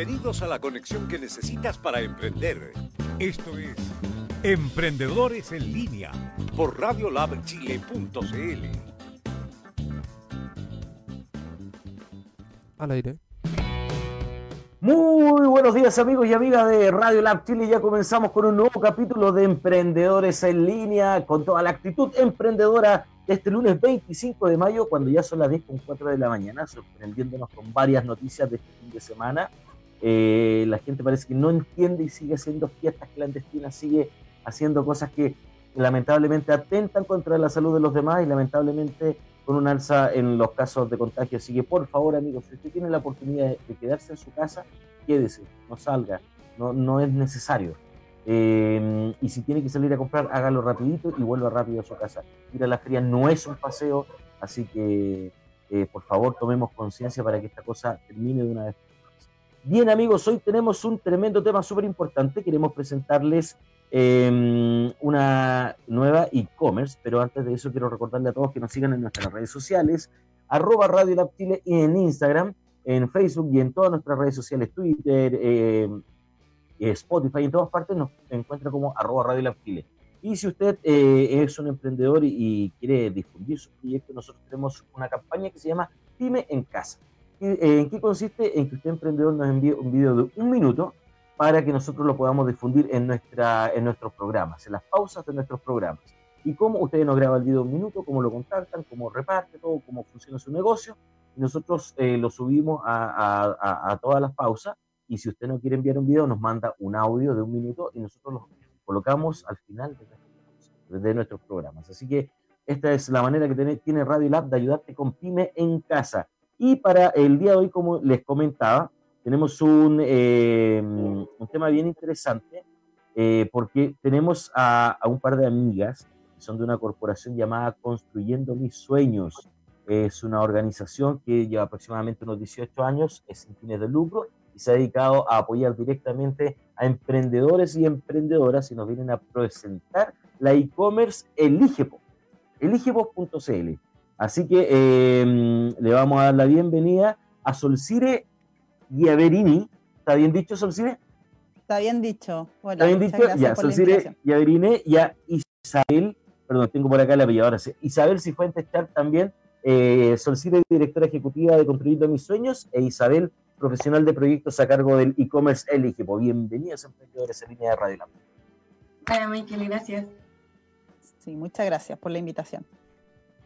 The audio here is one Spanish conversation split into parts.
Bienvenidos a la conexión que necesitas para emprender. Esto es Emprendedores en línea por radiolabchile.cl. Al aire. Muy buenos días amigos y amigas de Radio Lab Chile. Ya comenzamos con un nuevo capítulo de Emprendedores en línea con toda la actitud emprendedora de este lunes 25 de mayo cuando ya son las 10 con 4 de la mañana, sorprendiéndonos con varias noticias de este fin de semana. Eh, la gente parece que no entiende y sigue haciendo fiestas clandestinas, sigue haciendo cosas que lamentablemente atentan contra la salud de los demás y lamentablemente con un alza en los casos de contagio. Así que por favor amigos, si usted tiene la oportunidad de quedarse en su casa, quédese, no salga, no, no es necesario. Eh, y si tiene que salir a comprar, hágalo rapidito y vuelva rápido a su casa. Ir a la feria no es un paseo, así que eh, por favor tomemos conciencia para que esta cosa termine de una vez Bien amigos, hoy tenemos un tremendo tema súper importante. Queremos presentarles em, una nueva e-commerce, pero antes de eso quiero recordarle a todos que nos sigan en nuestras redes sociales, arroba Radio Lab Chile y en Instagram, en Facebook y en todas nuestras redes sociales, Twitter, em, Spotify, en todas partes nos encuentra como arroba Radio Lab Chile. Y si usted eh, es un emprendedor y, y quiere difundir su proyecto, nosotros tenemos una campaña que se llama Pyme en Casa ¿En qué consiste? En que usted emprendedor nos envíe un video de un minuto para que nosotros lo podamos difundir en, nuestra, en nuestros programas, en las pausas de nuestros programas. Y cómo ustedes nos graban el video de un minuto, cómo lo contactan, cómo reparte todo, cómo funciona su negocio. Y nosotros eh, lo subimos a, a, a, todas las pausas. Y si usted no quiere enviar un video, nos manda un audio de un minuto y nosotros lo colocamos al final de, de nuestros programas. Así que esta es la manera que tiene, tiene Radio Lab de ayudarte con Pyme en casa. Y para el día de hoy, como les comentaba, tenemos un, eh, un tema bien interesante eh, porque tenemos a, a, un par de amigas que son de una corporación llamada Construyendo Mis Sueños. Es una organización que lleva aproximadamente unos 18 años, es sin fines de lucro y se ha dedicado a apoyar directamente a emprendedores y emprendedoras y nos vienen a presentar la e-commerce Eligepo, eligepo.cl. Así que eh, le vamos a dar la bienvenida a Solcire Giaverini. ¿Está bien dicho, Solcire? Está bien dicho. Hola, ¿Está bien dicho? Ya, Solcire Giaverini y a Isabel, perdón, tengo por acá la apellido ahora sí. Isabel Cifuentes Char también, eh, Solcire, directora ejecutiva de Construyendo Mis Sueños, e Isabel, profesional de proyectos a cargo del e-commerce Eligipo. Bienvenidos, emprendedores en línea de Radio. Hola, Michael, gracias. Sí, muchas gracias por la invitación.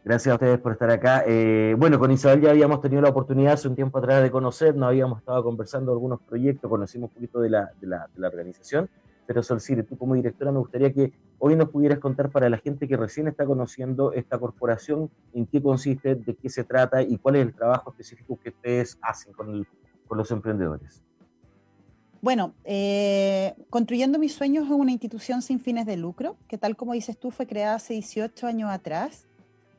Gracias a ustedes por estar acá. Eh, bueno, con Isabel ya habíamos tenido la oportunidad hace un tiempo atrás de conocernos, habíamos estado conversando algunos proyectos, conocimos un poquito de la, de la, de la organización, pero Solcire, tú como directora me gustaría que hoy nos pudieras contar para la gente que recién está conociendo esta corporación, en qué consiste, de qué se trata y cuál es el trabajo específico que ustedes hacen con, el, con los emprendedores. Bueno, eh, Construyendo Mis Sueños es una institución sin fines de lucro, que tal como dices tú fue creada hace 18 años atrás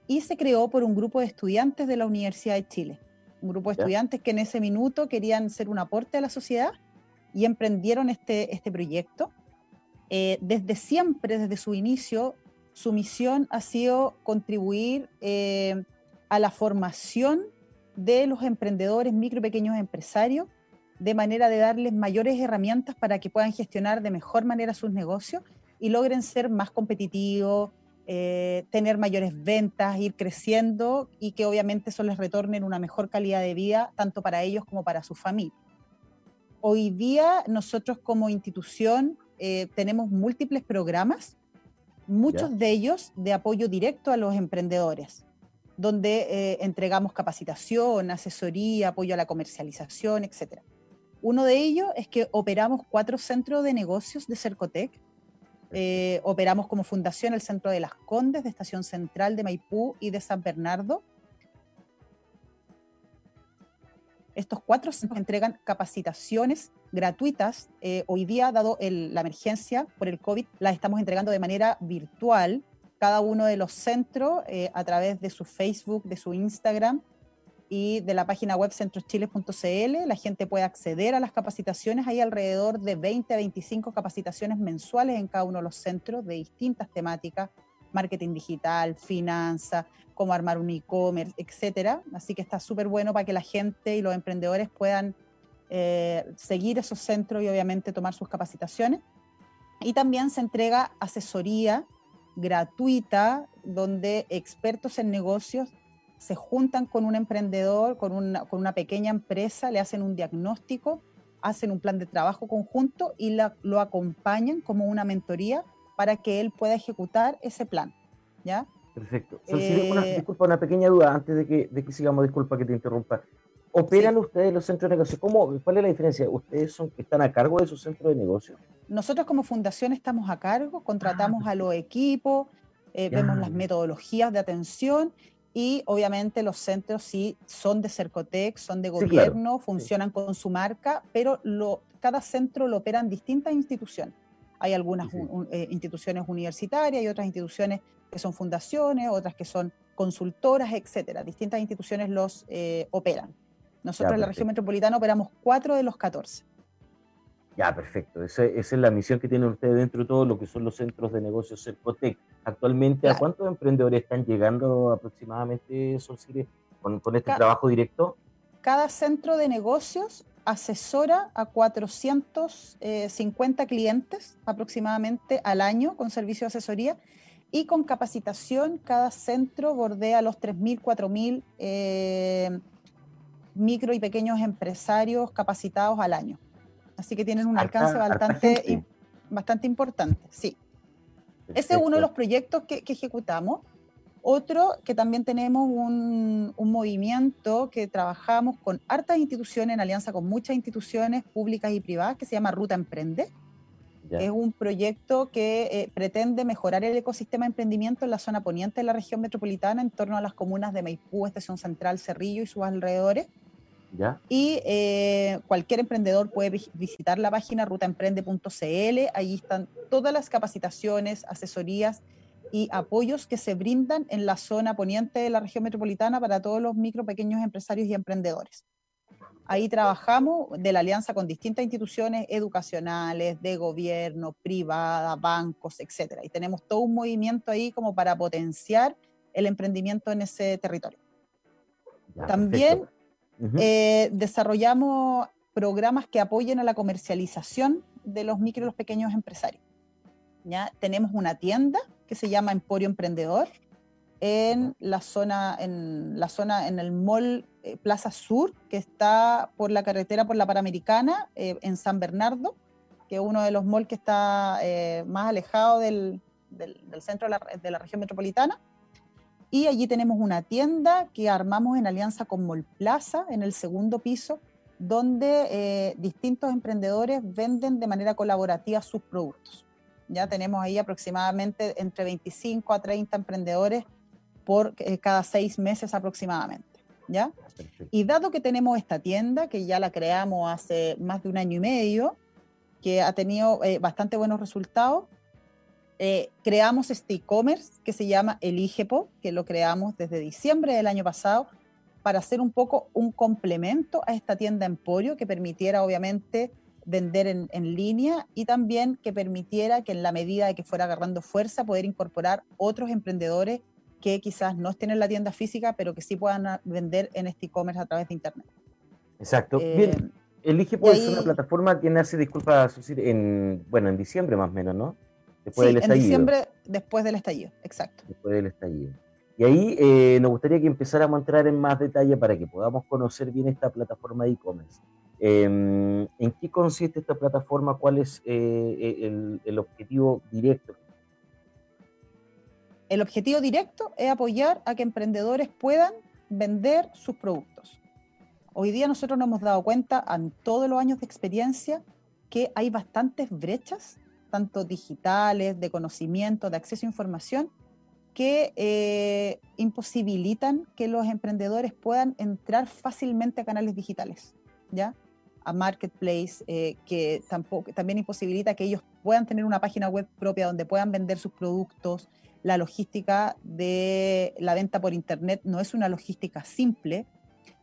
y se creó por un grupo de estudiantes de la Universidad de Chile. Un grupo de estudiantes que en ese minuto querían ser un aporte a la sociedad y emprendieron este, este proyecto. Eh, desde siempre, desde su inicio, su misión ha sido contribuir eh, a la formación de los emprendedores, micro y pequeños empresarios, de manera de darles mayores herramientas para que puedan gestionar de mejor manera sus negocios y logren ser más competitivos, eh, tener mayores ventas, ir creciendo y que obviamente eso les retorne una mejor calidad de vida, tanto para ellos como para su familia. Hoy día nosotros como institución eh, tenemos múltiples programas, muchos de ellos de apoyo directo a los emprendedores, donde eh, entregamos capacitación, asesoría, apoyo a la comercialización, etc. Uno de ellos es que operamos cuatro centros de negocios de Cercotec, eh, operamos como fundación el Centro de las Condes, de Estación Central de Maipú y de San Bernardo. Estos cuatro centros entregan capacitaciones gratuitas. Eh, hoy día, dado la emergencia por el COVID, las estamos entregando de manera virtual. Cada uno de los centros, eh, a través de su Facebook, de su Instagram, y de la página web centroschiles.cl. La gente puede acceder a las capacitaciones. Hay alrededor de 20 a 25 capacitaciones mensuales en cada uno de los centros de distintas temáticas, marketing digital, finanzas, cómo armar un e-commerce, etcétera. Así que está súper bueno para que la gente y los emprendedores puedan eh, seguir esos centros y obviamente tomar sus capacitaciones. Y también se entrega asesoría gratuita donde expertos en negocios se juntan con un emprendedor, con una, con una pequeña empresa, le hacen un diagnóstico, hacen un plan de trabajo conjunto y lo acompañan como una mentoría para que él pueda ejecutar ese plan. ¿ya? Perfecto. eh, disculpa, una pequeña duda antes de que, de que sigamos, disculpa que te interrumpa. ¿Operan ustedes los centros de negocio? ¿Cómo, ¿Cuál es la diferencia? ¿Ustedes son, están a cargo de esos centros de negocio? Nosotros como fundación estamos a cargo, contratamos ah, a los equipos, eh, vemos las metodologías de atención y obviamente los centros sí son de Cercotec, son de gobierno, funcionan con su marca, pero lo, cada centro lo operan distintas instituciones. Hay algunas eh, instituciones universitarias y otras instituciones que son fundaciones, otras que son consultoras, etcétera. Distintas instituciones los eh, operan. Nosotros en la región metropolitana operamos cuatro de los 14. Ya, perfecto. Esa, es la misión que tienen ustedes dentro de todo lo que son los centros de negocios Cercotec. Actualmente, ¿a cuántos emprendedores están llegando aproximadamente, con, con este trabajo directo? Cada centro de negocios asesora a 450 clientes aproximadamente al año con servicio de asesoría y con capacitación cada centro bordea los 3.000, 4.000 eh, micro y pequeños empresarios capacitados al año. Así que tienen un alcance bastante, bastante importante, sí. Ese es uno de los proyectos que, ejecutamos. Otro que también tenemos un, movimiento que trabajamos con hartas instituciones, en alianza con muchas instituciones públicas y privadas, que se llama Ruta Emprende. Es un proyecto que eh, pretende mejorar el ecosistema de emprendimiento en la zona poniente de la región metropolitana en torno a las comunas de Maipú, Estación Central, Cerrillo y sus alrededores y eh, cualquier emprendedor puede visitar la página rutaemprende.cl. Allí están todas las capacitaciones, asesorías y apoyos que se brindan en la zona poniente de la región metropolitana para todos los micro, pequeños empresarios y emprendedores. Ahí trabajamos de la alianza con distintas instituciones educacionales, de gobierno, privada, bancos, etc. Y tenemos todo un movimiento ahí como para potenciar el emprendimiento en ese territorio. También eh, desarrollamos programas que apoyen a la comercialización de los micro y los pequeños empresarios. ¿ya? Tenemos una tienda que se llama Emporio Emprendedor en la zona, en la zona, en el mall eh, Plaza Sur, que está por la carretera por la Panamericana, eh, en San Bernardo, que es uno de los malls que está más alejado del, del, centro de la, de la región metropolitana. Y allí tenemos una tienda que armamos en alianza con Molplaza en el segundo piso, donde eh, distintos emprendedores venden de manera colaborativa sus productos. Ya tenemos ahí aproximadamente entre 25 a 30 emprendedores por eh, cada seis meses aproximadamente. ¿ya? Y dado que tenemos esta tienda, que ya la creamos hace más de un año y medio, que ha tenido eh, bastante buenos resultados, eh, creamos este e-commerce que se llama Eligepo, que lo creamos desde diciembre del año pasado para hacer un poco un complemento a esta tienda Emporio que permitiera obviamente vender en, línea y también que permitiera que en la medida de que fuera agarrando fuerza poder incorporar otros emprendedores que quizás no estén en la tienda física, pero que sí puedan vender en este e-commerce a través de Internet. Exacto. Eh, Bien, Eligepo es una plataforma que nace, disculpa, en, bueno, en diciembre más o menos, ¿no? Después del estallido. En diciembre, después del estallido, exacto. Después del estallido. Y ahí eh, nos gustaría que empezáramos a entrar en más detalle para que podamos conocer bien esta plataforma de e-commerce. Em, ¿En qué consiste esta plataforma? ¿Cuál es eh, el, el, objetivo directo? El objetivo directo es apoyar a que emprendedores puedan vender sus productos. Hoy día nosotros nos hemos dado cuenta en todos los años de experiencia que hay bastantes brechas tanto digitales, de conocimiento, de acceso a información, que eh, imposibilitan que los emprendedores puedan entrar fácilmente a canales digitales, ¿ya? A marketplace, eh, que también imposibilita que ellos puedan tener una página web propia donde puedan vender sus productos. La logística de la venta por internet no es una logística simple.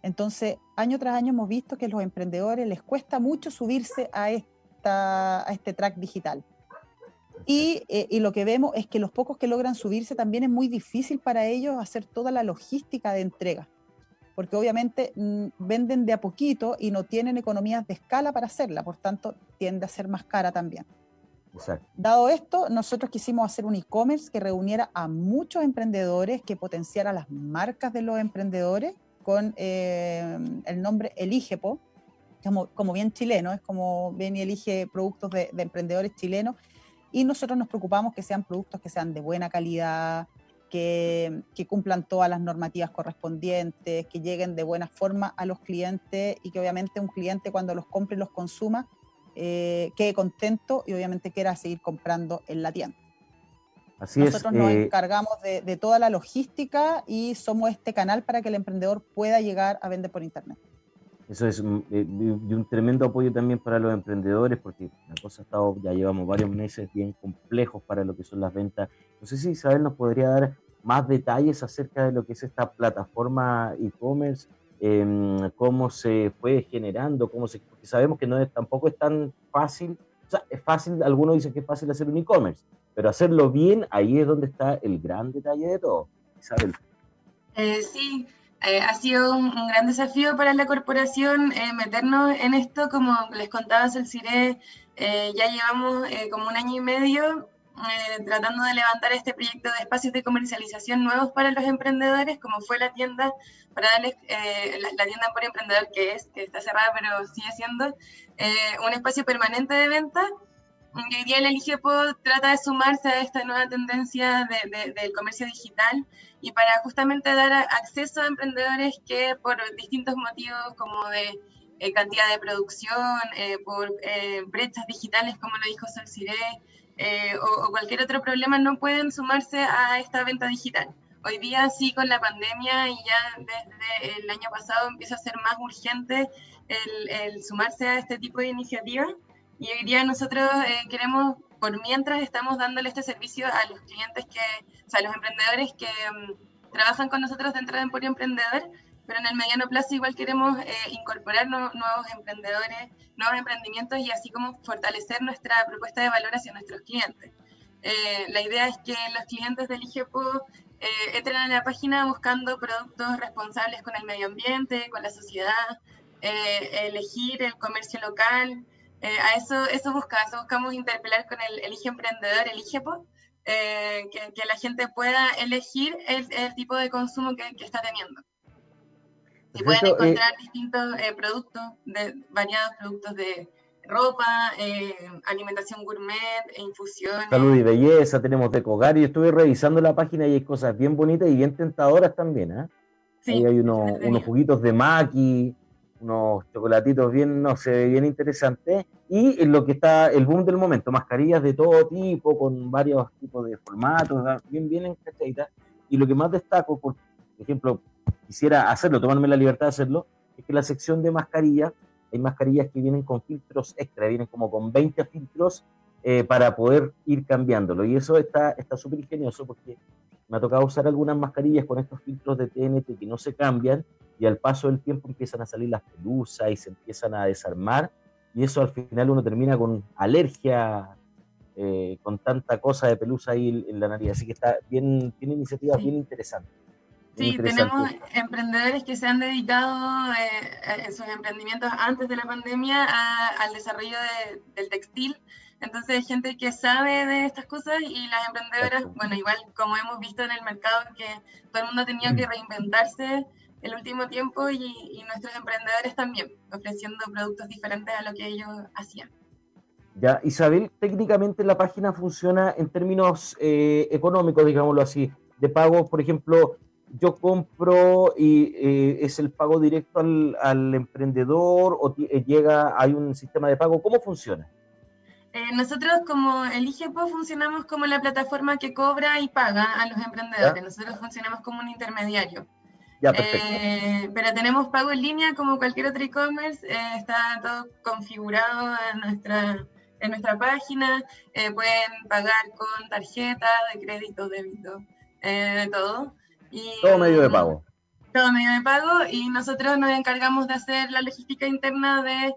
Entonces, año tras año hemos visto que a los emprendedores les cuesta mucho subirse a este track digital. Eh, y, lo que vemos es que los pocos que logran subirse también es muy difícil para ellos hacer toda la logística de entrega, porque obviamente mm, venden de a poquito y no tienen economías de escala para hacerla, por tanto tiende a ser más cara también. Dado esto, nosotros quisimos hacer un e-commerce que reuniera a muchos emprendedores, que potenciara las marcas de los emprendedores con eh, el nombre Eligepo, como, como bien chileno, es como bien y elige productos de, de emprendedores chilenos y nosotros nos preocupamos que sean productos que sean de buena calidad, que, cumplan todas las normativas correspondientes, que lleguen de buena forma a los clientes y que obviamente un cliente cuando los compre y los consuma eh, quede contento y obviamente quiera seguir comprando en la tienda. Así Nosotros nos eh, encargamos de, de, toda la logística y somos este canal para que el emprendedor pueda llegar a vender por Internet. Eso es eh, de un tremendo apoyo también para los emprendedores, porque la cosa ha estado, ya llevamos varios meses bien complejos para lo que son las ventas. No sé si Isabel nos podría dar más detalles acerca de lo que es esta plataforma e-commerce, em, cómo se fue generando, cómo se, porque sabemos que no es, tampoco es tan fácil, o sea, es fácil, algunos dicen que es fácil hacer un e-commerce, pero hacerlo bien, ahí es donde está el gran detalle de todo. Isabel. Eh, sí, eh, ha sido un, gran desafío para la corporación eh, meternos en esto, como les contaba Celciré, eh, ya llevamos como un año y medio tratando de levantar este proyecto de espacios de comercialización nuevos para los emprendedores, como fue la tienda, para darles la, tienda por emprendedor que es, que está cerrada pero sigue siendo un espacio permanente de venta. Hoy día el Eligepo trata de sumarse a esta nueva tendencia del comercio digital y para justamente dar acceso a emprendedores que por distintos motivos como de eh, cantidad de producción, eh, por eh, brechas digitales, como lo dijo Sol o, o, cualquier otro problema, no pueden sumarse a esta venta digital. Hoy día sí con la pandemia y ya desde el año pasado empieza a ser más urgente el, el sumarse a este tipo de iniciativas y hoy día nosotros queremos por mientras estamos dándole este servicio a los clientes que, o sea, a los emprendedores que mm, trabajan con nosotros dentro de Emporio Emprendedor, pero en el mediano plazo igual queremos eh, incorporar nuevos emprendedores, nuevos emprendimientos y así como fortalecer nuestra propuesta de valor hacia nuestros clientes. Eh, la idea es que los clientes del IGEPO eh, entren a la página buscando productos responsables con el medio ambiente, con la sociedad, elegir el comercio local, eh, a eso, eso, busca, eso buscamos interpelar con el Elige Emprendedor, el IGEPO, eh, que, que, la gente pueda elegir el, el tipo de consumo que, que está teniendo. Y pueden encontrar distintos eh, productos, de, variados productos de ropa, alimentación gourmet, infusión. Salud y belleza, tenemos de cogar y estuve revisando la página y hay cosas bien bonitas y bien tentadoras también. ¿eh? Sí, Ahí hay unos, unos juguitos de maqui, unos chocolatitos bien, no sé, bien interesantes. Y lo que está, el boom del momento, mascarillas de todo tipo, con varios tipos de formatos, bien, bien encachaditas. Y lo que más destaco, por ejemplo, quisiera hacerlo, tomarme la libertad de hacerlo, es que la sección de mascarillas, hay mascarillas que vienen con filtros extra, vienen como con 20 filtros eh, para poder ir cambiándolo. Y eso está súper ingenioso porque me ha tocado usar algunas mascarillas con estos filtros de TNT que no se cambian y al paso del tiempo empiezan a salir las pelusas y se empiezan a desarmar y eso al final uno termina con alergia, eh, con tanta cosa de pelusa ahí en la nariz. Así que está bien, tiene iniciativas bien interesantes. Sí, tenemos emprendedores que se han dedicado eh, en sus emprendimientos antes de la pandemia al desarrollo del textil. Entonces, hay gente que sabe de estas cosas y las emprendedoras, bueno, igual como hemos visto en el mercado, que todo el mundo ha tenido que reinventarse el último tiempo y, nuestros emprendedores también, ofreciendo productos diferentes a lo que ellos hacían. Ya, Isabel, técnicamente la página funciona en términos eh, económicos, digámoslo así, de pago, por ejemplo, yo compro y eh, es el pago directo al, al emprendedor o eh, llega, hay un sistema de pago, ¿cómo funciona? Nosotros como Eligepo funcionamos como la plataforma que cobra y paga a los emprendedores. Nosotros funcionamos como un intermediario. Eh, pero tenemos pago en línea como cualquier otro e-commerce, eh, está todo configurado en nuestra, en nuestra página, eh, pueden pagar con tarjeta de crédito, débito, de todo. Y, todo medio de pago. Todo medio de pago y nosotros nos encargamos de hacer la logística interna de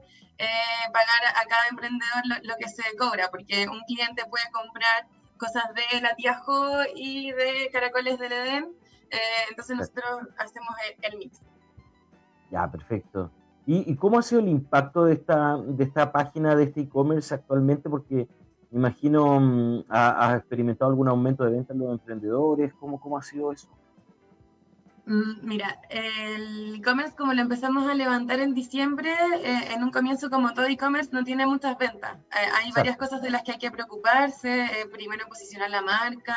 pagar a cada emprendedor lo, que se cobra, porque un cliente puede comprar cosas de la tía Jo y de Caracoles del Edén eh, entonces nosotros hacemos el, mix. Ya, perfecto. ¿Y, cómo ha sido el impacto de esta, de esta página, de este e-commerce actualmente? Porque me imagino, mm, ¿has experimentado algún aumento de ventas en los emprendedores? ¿Cómo, cómo ha sido eso? Mm, mira, el e-commerce como lo empezamos a levantar en diciembre, eh, en un comienzo como todo e-commerce no tiene muchas ventas. Eh, hay varias cosas de las que hay que preocuparse. primero posicionar la marca,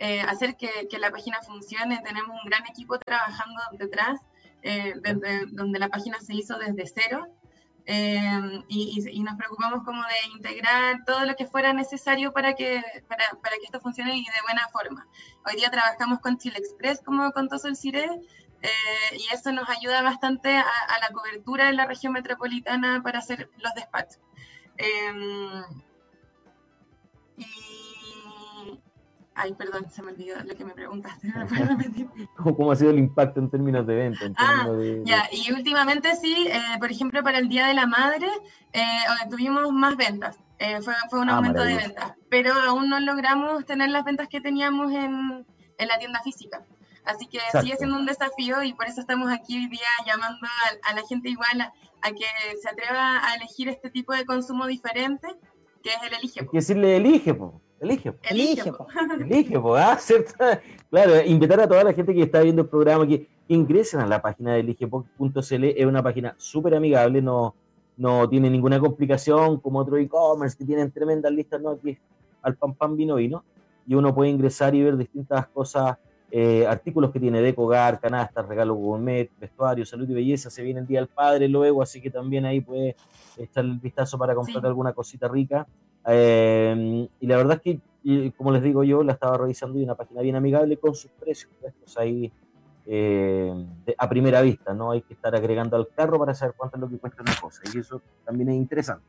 eh, hacer que, que, la página funcione. Tenemos un gran equipo trabajando detrás, eh, desde, donde la página se hizo desde cero. Eh, y, nos preocupamos como de integrar todo lo que fuera necesario para que, para, que esto funcione y de buena forma. Hoy día trabajamos con Chile Express, como contó Sol Cire, y eso nos ayuda bastante a, la cobertura en la región metropolitana para hacer los despachos. y Ay, perdón, se me olvidó lo que me preguntaste. ¿Me puedes repetir? ¿Cómo ha sido el impacto en términos de venta? ah, ya, y últimamente sí, eh, por ejemplo, para el Día de la Madre eh, tuvimos más ventas. Eh, fue, fue, un ah, aumento de ventas, pero aún no logramos tener las ventas que teníamos en, en la tienda física. Así que sigue siendo un desafío y por eso estamos aquí hoy día llamando a, la gente igual a, que se atreva a elegir este tipo de consumo diferente, que es el elige. Hay que decirle elige, po. Elige. Elige. Elige, ¿ah? Claro, invitar a toda la gente que está viendo el programa que, ingresen a la página de elige.cl. Es una página súper amigable, no, no tiene ninguna complicación como otro e-commerce que tienen tremendas listas, no, aquí al pan pan vino vino. Y uno puede ingresar y ver distintas cosas, eh, artículos que tiene de hogar, canastas, regalos gourmet, vestuario, salud y belleza. Se viene el Día del Padre luego, así que también ahí puede echar el vistazo para comprar alguna cosita rica. Eh, y la verdad es que, como les digo yo, la estaba revisando y una página bien amigable con sus precios puestos ahí eh, a primera vista, no hay que estar agregando al carro para saber cuánto es lo que cuesta una cosa, y eso también es interesante.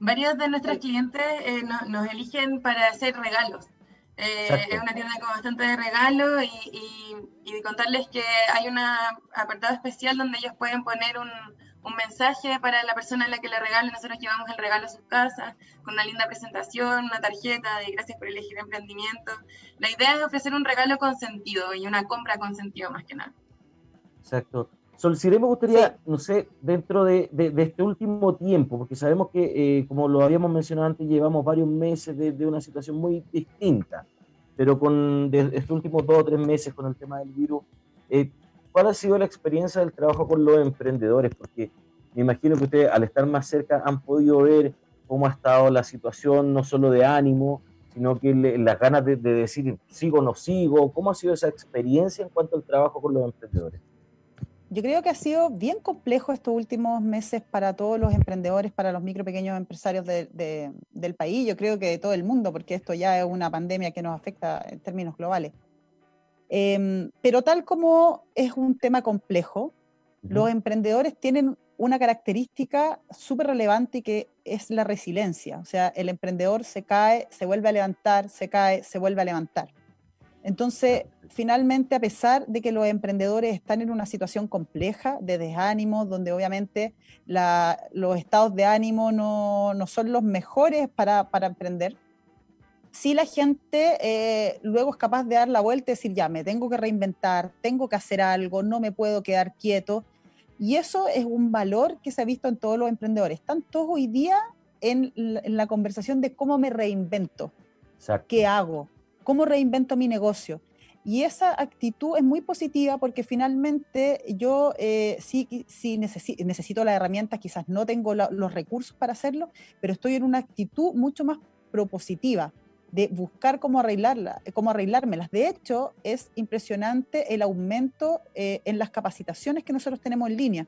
Varios de nuestros clientes eh, nos eligen para hacer regalos. es una tienda con bastante regalos y, y, y contarles que hay un apartado especial donde ellos pueden poner un, un mensaje para la persona a la que le regale. Nosotros llevamos el regalo a su casa con una linda presentación, una tarjeta de gracias por elegir emprendimiento. La idea es ofrecer un regalo con sentido y una compra con sentido más que nada. Exacto. Sol, si me gustaría, no sé, dentro de, este último tiempo, porque sabemos que, eh, como lo habíamos mencionado antes, llevamos varios meses de, una situación muy distinta, pero con estos últimos dos o tres meses con el tema del virus, eh, ¿cuál ha sido la experiencia del trabajo con los emprendedores? Porque me imagino que ustedes al estar más cerca han podido ver cómo ha estado la situación, no solo de ánimo, sino que las ganas de, decir sigo o no sigo. ¿Cómo ha sido esa experiencia en cuanto al trabajo con los emprendedores? Yo creo que ha sido bien complejo estos últimos meses para todos los emprendedores, para los micro pequeños empresarios del país, yo creo que de todo el mundo, porque esto ya es una pandemia que nos afecta en términos globales. Em, pero tal como es un tema complejo, los emprendedores tienen una característica súper relevante que es la resiliencia. O sea, el emprendedor se cae, se vuelve a levantar, se cae, se vuelve a levantar. Entonces, finalmente, a pesar de que los emprendedores están en una situación compleja de desánimo, donde obviamente los estados de ánimo no, no son los mejores para, para emprender, si la gente eh, luego es capaz de dar la vuelta y decir, ya, me tengo que reinventar, tengo que hacer algo, no me puedo quedar quieto. Y eso es un valor que se ha visto en todos los emprendedores. Están todos hoy día en la, conversación de cómo me reinvento, qué hago, cómo reinvento mi negocio. Y esa actitud es muy positiva porque finalmente yo eh, sí, sí necesito, necesito las herramientas, quizás no tengo los recursos para hacerlo, pero estoy en una actitud mucho más propositiva de buscar cómo, arreglarla, cómo arreglármelas. De hecho, es impresionante el aumento eh, en las capacitaciones que nosotros tenemos en línea.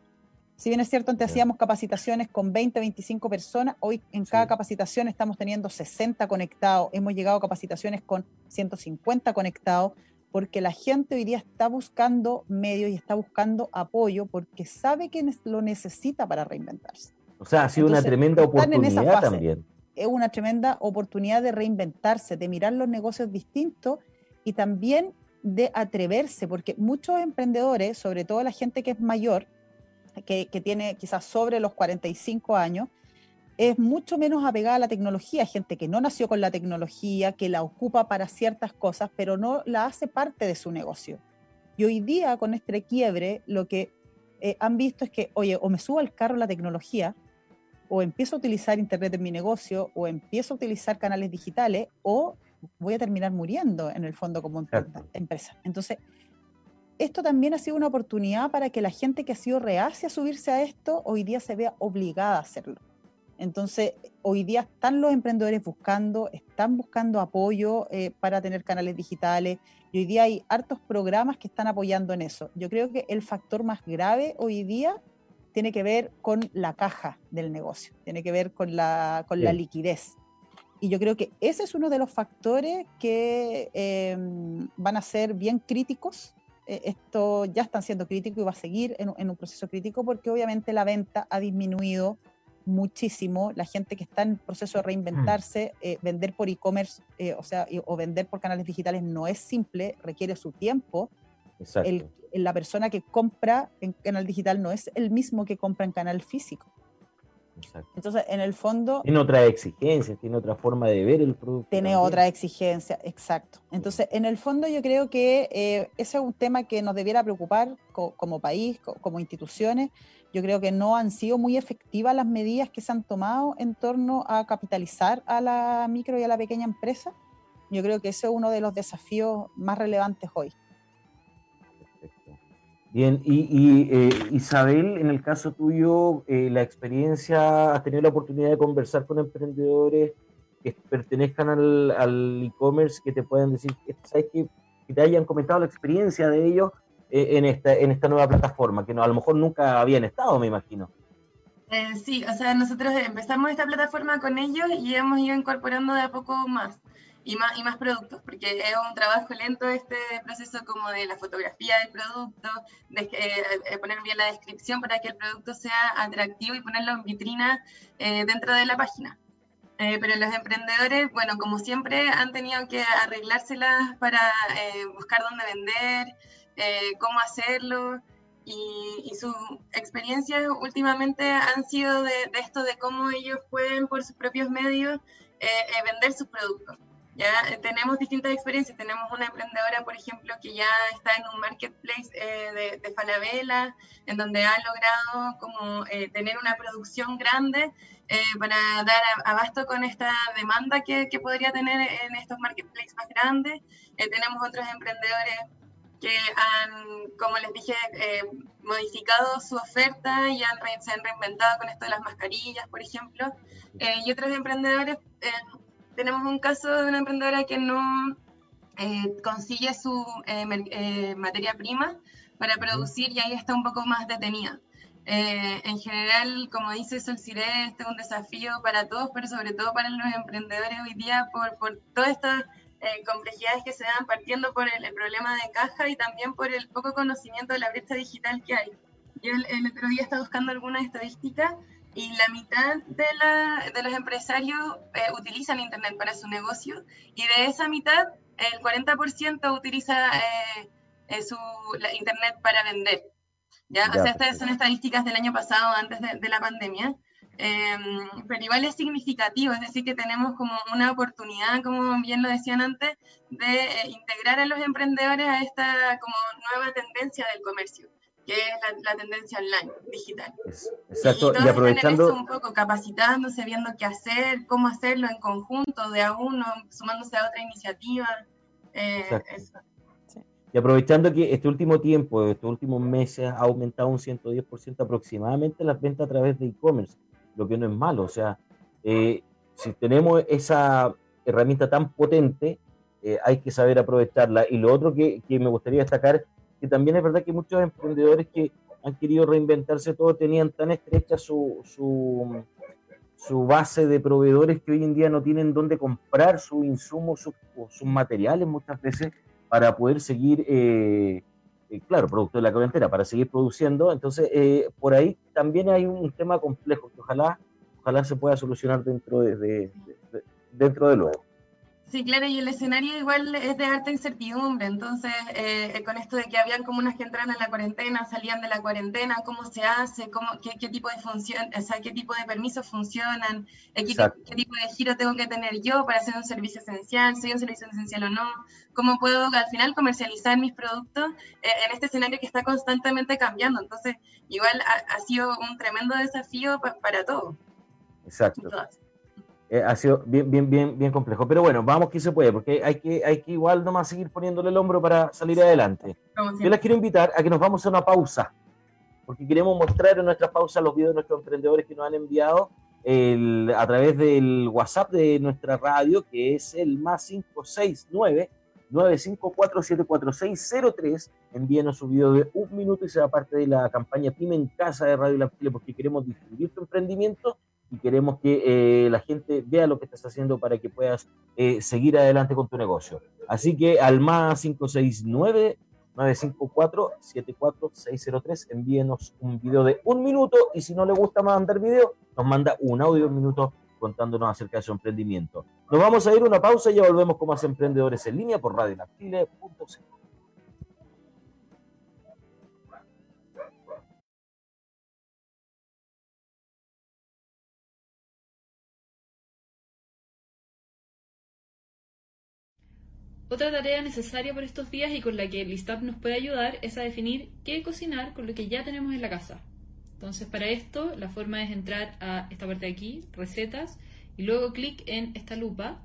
Si bien es cierto, antes hacíamos capacitaciones con 20, 25 personas, hoy en cada capacitación estamos teniendo 60 conectados, hemos llegado a capacitaciones con 150 conectados, porque la gente hoy día está buscando medios y está buscando apoyo porque sabe que lo necesita para reinventarse. O sea, ha sido una tremenda oportunidad también. Es una tremenda oportunidad de reinventarse, de mirar los negocios distintos y también de atreverse, porque muchos emprendedores, sobre todo la gente que es mayor, que, tiene quizás sobre los 45 años, es mucho menos apegada a la tecnología, gente que no nació con la tecnología, que la ocupa para ciertas cosas, pero no la hace parte de su negocio. Y hoy día, con este quiebre, lo que eh, han visto es que, oye, o me subo al carro la tecnología, o empiezo a utilizar Internet en mi negocio, o empiezo a utilizar canales digitales, o voy a terminar muriendo en el fondo como empresa. Entonces, esto también ha sido una oportunidad para que la gente que ha sido reacia a subirse a esto hoy día se vea obligada a hacerlo. Entonces, hoy día están los emprendedores buscando, están buscando apoyo eh, para tener canales digitales y hoy día hay hartos programas que están apoyando en eso. Yo creo que el factor más grave hoy día tiene que ver con la caja del negocio, tiene que ver con la, con la liquidez. Y yo creo que ese es uno de los factores que em, van a ser bien críticos eh, esto ya están siendo críticos y va a seguir en, un proceso crítico porque obviamente la venta ha disminuido muchísimo. La gente que está en proceso de reinventarse, mm. eh, vender por e-commerce, eh, o sea, o vender por canales digitales no es simple, requiere su tiempo. El, la persona que compra en canal digital no es el mismo que compra en canal físico. Entonces, en el fondo... Tiene otra exigencia, tiene otra forma de ver el producto. Tiene otra exigencia, exacto. Entonces, en el fondo yo creo que eh, ese es un tema que nos debiera preocupar como país, como instituciones. Yo creo que no han sido muy efectivas las medidas que se han tomado en torno a capitalizar a la micro y a la pequeña empresa. Yo creo que ese es uno de los desafíos más relevantes hoy. Bien, y, eh, Isabel, en el caso tuyo, eh, la experiencia, has tenido la oportunidad de conversar con emprendedores que pertenezcan al e-commerce, que te puedan decir, ¿sabes que, que te hayan comentado la experiencia de ellos eh, en, esta, en esta nueva plataforma, que no, a lo mejor nunca habían estado, me imagino. sí, o sea, nosotros empezamos esta plataforma con ellos y hemos ido incorporando de a poco más y más, y más productos, porque es un trabajo lento este proceso como de la fotografía del producto, de, poner bien la descripción para que el producto sea atractivo y ponerlo en vitrina eh, dentro de la página. Eh, pero los emprendedores, bueno, como siempre, han tenido que arreglárselas para eh, buscar dónde vender, cómo hacerlo. Y, y sus experiencias últimamente han sido de, de, esto de cómo ellos pueden por sus propios medios vender sus productos. Ya eh, tenemos distintas experiencias. Tenemos una emprendedora, por ejemplo, que ya está en un marketplace eh, de, Falabella, en donde ha logrado como eh, tener una producción grande para dar abasto con esta demanda que, que, podría tener en estos marketplaces más grandes. tenemos otros emprendedores que han, como les dije, modificado su oferta y han, se han reinventado con esto de las mascarillas, por ejemplo. y otros emprendedores tenemos un caso de una emprendedora que no eh, consigue su eh, eh, materia prima para producir y ahí está un poco más detenida. en general, como dice Sol Cire, este es un desafío para todos, pero sobre todo para los emprendedores hoy día por, por todas estas complejidades que se dan partiendo por el, problema de caja y también por el poco conocimiento de la brecha digital que hay. Yo el, el otro día estaba buscando algunas estadísticas y la mitad de, la, de los empresarios eh, utilizan Internet para su negocio y de esa mitad el 40% utiliza eh, eh, Internet para vender. ¿ya? o sea, estas son estadísticas del año pasado, antes de, la pandemia. Em, pero igual es significativo, es decir, que tenemos como una oportunidad, como bien lo decían antes, de integrar a los emprendedores a esta como nueva tendencia del comercio que es la, tendencia online, digital. exacto, y, aprovechando... un poco capacitándose, viendo qué hacer, cómo hacerlo en conjunto, de a uno, sumándose a otra iniciativa. Eh, y aprovechando que este último tiempo, estos últimos meses, ha aumentado un 110% aproximadamente las ventas a través de e-commerce, lo que no es malo. O sea, eh, si tenemos esa herramienta tan potente, eh, hay que saber aprovecharla. Y lo otro que, que me gustaría destacar que también es verdad que muchos emprendedores que han querido reinventarse todo, tenían tan estrecha su, su, su base de proveedores que hoy en día no tienen dónde comprar sus insumos, sus, sus materiales muchas veces para poder seguir, eh, eh, claro, producto de la cuarentena, para seguir produciendo. Entonces, eh, por ahí también hay un tema complejo que ojalá, ojalá se pueda solucionar dentro de, de, de dentro de luego. Sí, claro, y el escenario igual es de alta incertidumbre, entonces eh, con esto de que habían comunas que entran en la cuarentena, salían de la cuarentena, cómo se hace, cómo, qué, qué tipo de función, o sea, qué tipo de permisos funcionan, eh, qué, qué, tipo de giro tengo que tener yo para hacer un servicio esencial, soy un servicio esencial o no, cómo puedo al final comercializar mis productos eh, en este escenario que está constantemente cambiando, entonces igual ha, ha sido un tremendo desafío pa, para todos. Exacto. Entonces, eh, ha sido bien, bien, bien, bien complejo. Pero bueno, vamos que se puede, porque hay que, hay que igual nomás seguir poniéndole el hombro para salir adelante. Yo les quiero invitar a que nos vamos a una pausa, porque queremos mostrar en nuestra pausa los videos de nuestros emprendedores que nos han enviado el, a través del WhatsApp de nuestra radio, que es el más 569 954-74603. Envíenos su video de un minuto y sea parte de la campaña Pyme en Casa de Radio La Chile, porque queremos distribuir tu emprendimiento y queremos que eh, la gente vea lo que estás haciendo para que puedas eh, seguir adelante con tu negocio. Así que al más 569 954 74603 envíenos un video de un minuto y si no le gusta mandar video, nos manda un audio de un minuto contándonos acerca de su emprendimiento. Nos vamos a ir a una pausa y ya volvemos con más emprendedores en línea por radionactile.cl. Otra tarea necesaria por estos días y con la que el nos puede ayudar es a definir qué cocinar con lo que ya tenemos en la casa. Entonces, para esto, la forma es entrar a esta parte de aquí, recetas, y luego clic en esta lupa,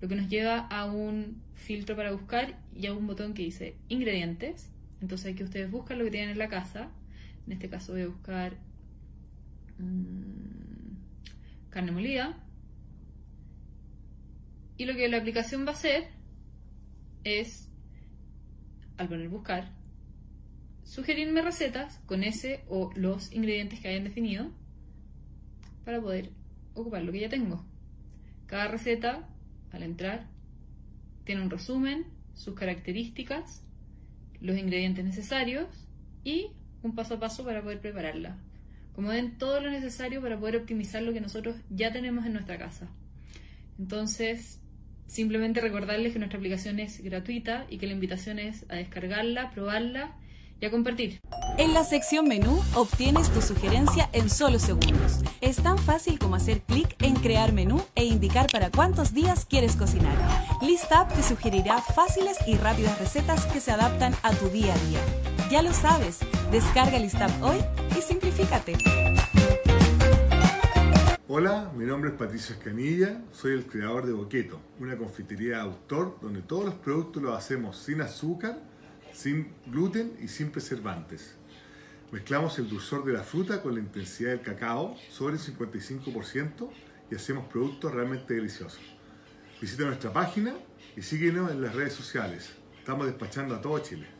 lo que nos lleva a un filtro para buscar y a un botón que dice ingredientes. Entonces, aquí ustedes buscan lo que tienen en la casa. En este caso, voy a buscar mmm, carne molida. Y lo que la aplicación va a hacer es, al poner buscar, sugerirme recetas con ese o los ingredientes que hayan definido para poder ocupar lo que ya tengo. Cada receta, al entrar, tiene un resumen, sus características, los ingredientes necesarios y un paso a paso para poder prepararla. Como den todo lo necesario para poder optimizar lo que nosotros ya tenemos en nuestra casa. Entonces, Simplemente recordarles que nuestra aplicación es gratuita y que la invitación es a descargarla, probarla y a compartir. En la sección menú obtienes tu sugerencia en solo segundos. Es tan fácil como hacer clic en crear menú e indicar para cuántos días quieres cocinar. ListUp te sugerirá fáciles y rápidas recetas que se adaptan a tu día a día. Ya lo sabes, descarga ListUp hoy y simplifícate. Hola, mi nombre es Patricio Escanilla, soy el creador de Boqueto, una confitería de autor donde todos los productos los hacemos sin azúcar, sin gluten y sin preservantes. Mezclamos el dulzor de la fruta con la intensidad del cacao sobre el 55% y hacemos productos realmente deliciosos. Visita nuestra página y síguenos en las redes sociales. Estamos despachando a todo Chile.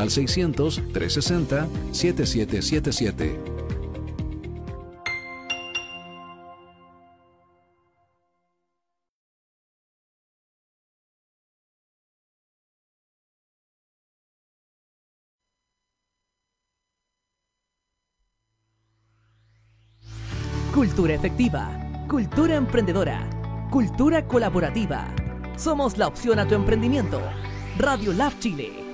al 600-360-7777. Cultura efectiva, cultura emprendedora, cultura colaborativa. Somos la opción a tu emprendimiento. Radio Lab Chile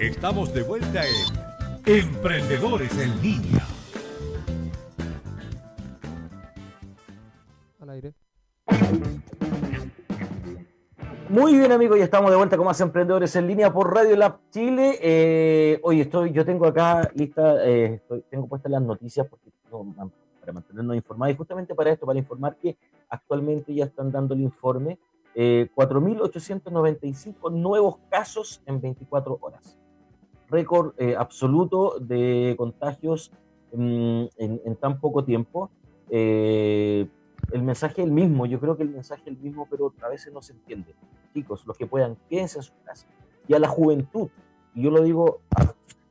Estamos de vuelta en Emprendedores en Línea. Al aire. Muy bien, amigos, ya estamos de vuelta con más emprendedores en línea por Radio Lab Chile. Eh, oye, estoy, yo tengo acá lista, eh, estoy- tengo puestas las noticias porque, no, man- para mantenernos informados y justamente para esto, para informar que actualmente ya están dando el informe eh, 4.895 nuevos casos en 24 horas. Récord eh, absoluto de contagios mm, en, en tan poco tiempo. Eh, el mensaje es el mismo, yo creo que el mensaje es el mismo, pero a veces no se entiende. Chicos, los que puedan, quédense en su casa. Y a la juventud, y yo lo digo,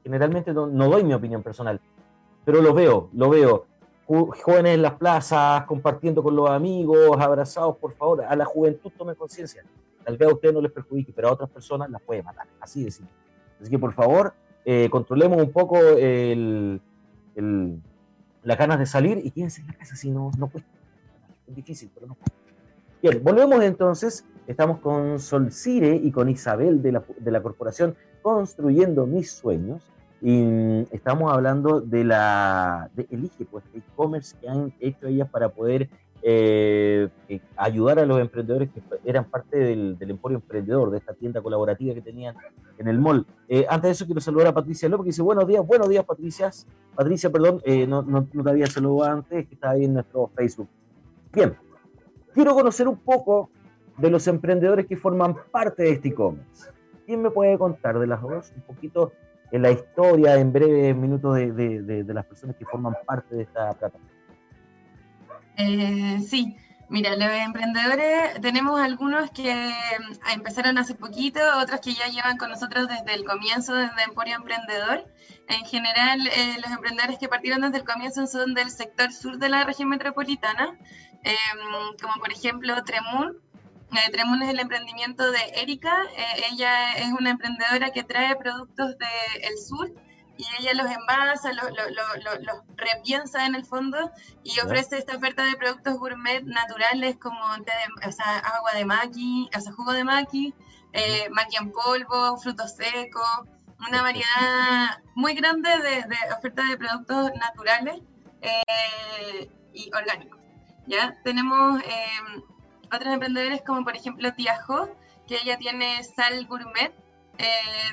generalmente no, no doy mi opinión personal, pero lo veo, lo veo. Jóvenes en las plazas, compartiendo con los amigos, abrazados, por favor, a la juventud tome conciencia. Tal vez a ustedes no les perjudique, pero a otras personas las puede matar, así de simple. Así que por favor, eh, controlemos un poco las ganas de salir y quédense en la casa, si no, no cuesta. Es difícil, pero no cuesta. Bien, volvemos entonces. Estamos con Sol Cire y con Isabel de la, de la corporación Construyendo Mis Sueños. Y mm, estamos hablando de la de Elige, pues, e-commerce que han hecho ellas para poder eh, eh, ayudar a los emprendedores que eran parte del, Emporio Emprendedor, de esta tienda colaborativa que tenían en el mall. Eh, antes de eso, quiero saludar a Patricia López, que dice, buenos días, buenos días, Patricia. Patricia, perdón, no, no, no te había saludado antes, que estaba ahí en nuestro Facebook. Bien, quiero conocer un poco de los emprendedores que forman parte de este e-commerce. ¿Quién me puede contar de las dos? Un poquito en la historia, en breves minutos, de- de- de las personas que forman parte de esta plataforma. Eh, sí, mira, los emprendedores tenemos algunos que mm, empezaron hace poquito, otros que ya llevan con nosotros desde el comienzo, desde Emporio Emprendedor. En general, eh, los emprendedores que partieron desde el comienzo son del sector sur de la región metropolitana, eh, como por ejemplo Tremun. Eh, es el emprendimiento de Erika. eh, ella es una emprendedora que trae productos del sur y ella los envasa, los, los, los- los- los repiensa en el fondo y ofrece esta oferta de productos gourmet naturales como té de- o sea, agua de maqui, o sea, jugo de maqui, eh, maqui en polvo, frutos secos, una variedad muy grande de, de oferta de productos naturales eh, y orgánicos. ¿ya? Tenemos eh, otros emprendedores como por ejemplo Tía Jo, que ella tiene sal gourmet eh,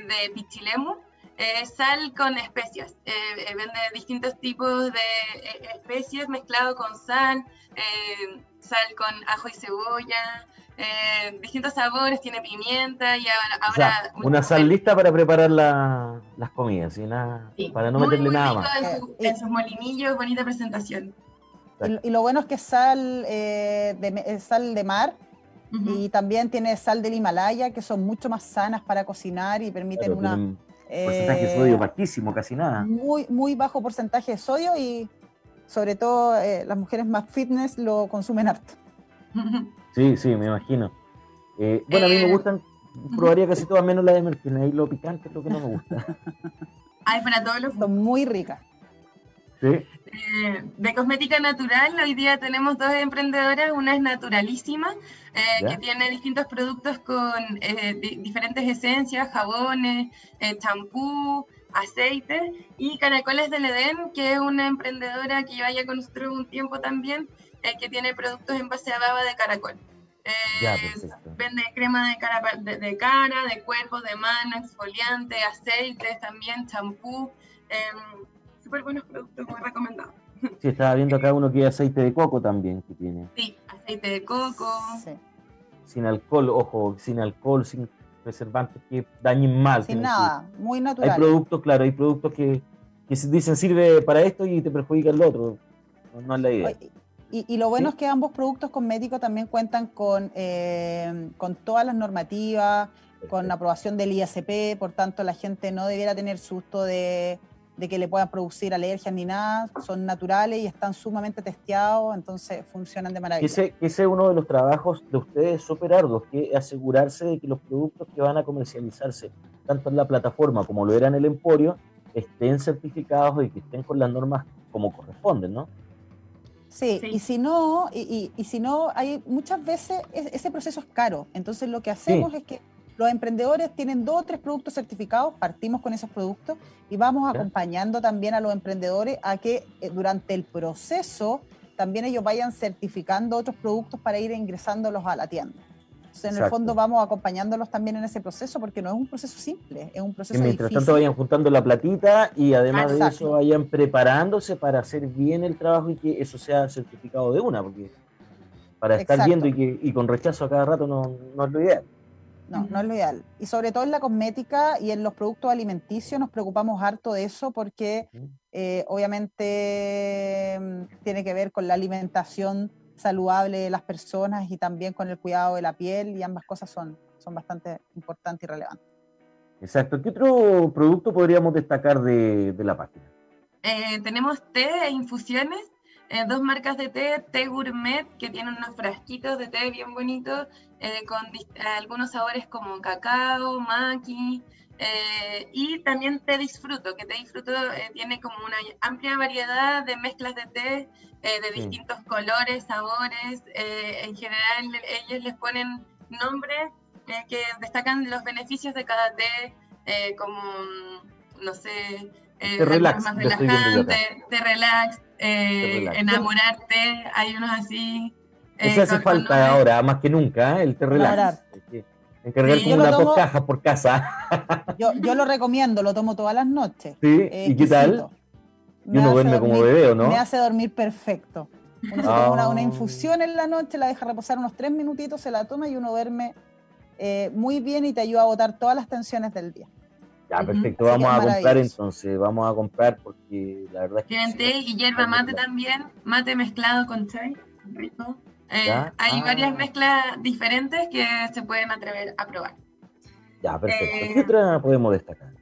de Pichilemu, eh, sal con especias. Eh, eh, vende distintos tipos de eh, especies mezclado con sal, eh, sal con ajo y cebolla, eh, distintos sabores, tiene pimienta y ahora... O sea, una sal lista para preparar la- las comidas, y nada, para no muy, meterle muy nada más. En, su- en sus molinillos, bonita presentación. Y, y lo bueno es que es sal, eh, de, es sal de mar y también tiene sal del Himalaya, que son mucho más sanas para cocinar y permiten Claro, una tienen porcentaje de sodio bajísimo, casi nada. muy, muy bajo porcentaje de sodio y sobre todo eh, las mujeres más fitness lo consumen harto. Sí, sí, me imagino. Eh, bueno, a mí me Eh, gustan, probaría casi todas menos la de Merkel, ahí lo picante es lo que no me gusta. Hay para todos los Son muy ricas. ¿Sí? Eh, de cosmética natural, hoy día tenemos dos emprendedoras, una es Naturalísima, eh, que tiene distintos productos con eh, di- diferentes esencias, jabones, eh, champú, aceite, y Caracoles del Edén, que es una emprendedora que lleva ya con nosotros un tiempo también, eh, que tiene productos en base a baba de caracol. Eh, Ya. Vende crema de cara, de, de cara, de cuerpo, de mano, exfoliante, aceites también, champú. em, Súper buenos productos, muy recomendados. Sí, estaba viendo acá uno que es aceite de coco también, que tiene. Sí, aceite de coco. Sin alcohol, ojo, sin alcohol, sin preservantes que dañen mal. Sin nada, muy Hay natural. productos, claro, hay productos que, que se dicen sirve para esto y te perjudican lo otro. No, no es la idea. Y, y lo bueno Sí. es que ambos productos cosméticos también cuentan con, eh, con todas las normativas, con aprobación del ISP, por tanto la gente no debiera tener susto de, de que le puedan producir alergias ni nada, son naturales y están sumamente testeados, entonces funcionan de maravilla. Ese, ese es uno de los trabajos de ustedes súper arduos, que es asegurarse de que los productos que van a comercializarse, tanto en la plataforma como lo era en el emporio, estén certificados y que estén con las normas como corresponden, ¿no? Sí, y si no, y, y, si no, hay muchas veces ese proceso es caro. Entonces lo que hacemos es que los emprendedores tienen dos o tres productos certificados, partimos con esos productos y vamos acompañando también a los emprendedores a que eh, durante el proceso también ellos vayan certificando otros productos para ir ingresándolos a la tienda. Entonces, en el fondo vamos acompañándolos también en ese proceso porque no es un proceso simple, es un proceso y mientras tanto vayan juntando la platita y además de eso vayan preparándose para hacer bien el trabajo y que eso sea certificado de una, porque para estar viendo y, que, y con rechazo a cada rato no, no es lo ideal. No, no es lo ideal. Y sobre todo en la cosmética y en los productos alimenticios nos preocupamos harto de eso porque eh, obviamente mm, tiene que ver con la alimentación saludable de las personas y también con el cuidado de la piel y ambas cosas son, son bastante importantes y relevantes. Exacto. ¿Qué otro producto podríamos destacar de, la página? Eh, tenemos té e infusiones eh, dos marcas de té, té gourmet, que tienen unos frasquitos de té bien bonitos, eh, con algunos sabores como cacao, maqui, eh, y también té disfruto, que té disfruto tiene como una amplia variedad de mezclas de té de distintos colores, sabores. en general ellos les ponen nombres que destacan los beneficios de cada té, como, no sé, relax, más relajante, de relax, eh, enamorarte, hay unos así. Eh, Eso hace falta ahora, más que nunca, ¿eh? el te relax. Encargar como una tomo, caja por casa. Yo, yo, lo recomiendo, lo tomo todas las noches. ¿Sí? ¿Y qué tal? Y uno duerme como bebé, no? Me hace dormir perfecto. Uno se toma una, una, ah. infusión en la noche, la deja reposar unos tres minutitos, se la toma y uno duerme muy bien y te ayuda a botar todas las tensiones del día. Ya, perfecto, vamos a comprar entonces, vamos a comprar porque la verdad es que... Tienen té y hierba mate también, mate mezclado con chai, rico. Eh, hay ah. varias mezclas diferentes que se pueden atrever a probar. Ya, perfecto. Eh, ¿Qué otra podemos destacar?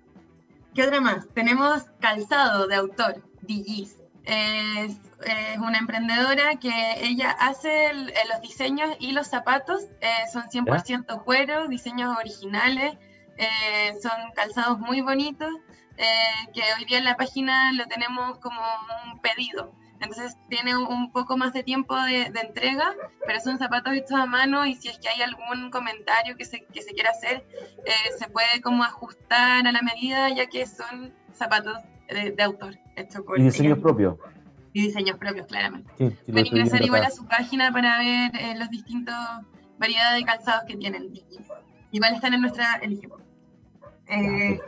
¿Qué otra más? Tenemos calzado de autor, DJs. Es, es, una emprendedora que ella hace los diseños y los zapatos, eh, son 100% cuero, diseños originales, eh, son calzados muy bonitos, eh, que hoy día en la página lo tenemos como un pedido. Entonces tiene un poco más de tiempo de, entrega, pero son zapatos hechos a mano y si es que hay algún comentario que se, que se quiera hacer, eh, se puede como ajustar a la medida, ya que son zapatos de, autor. ¿Y diseños propios? Y diseños propios, claramente. Pueden ingresar igual a su página para ver los distintos variedades de calzados que tienen. Igual están en nuestra elegimos. Eh,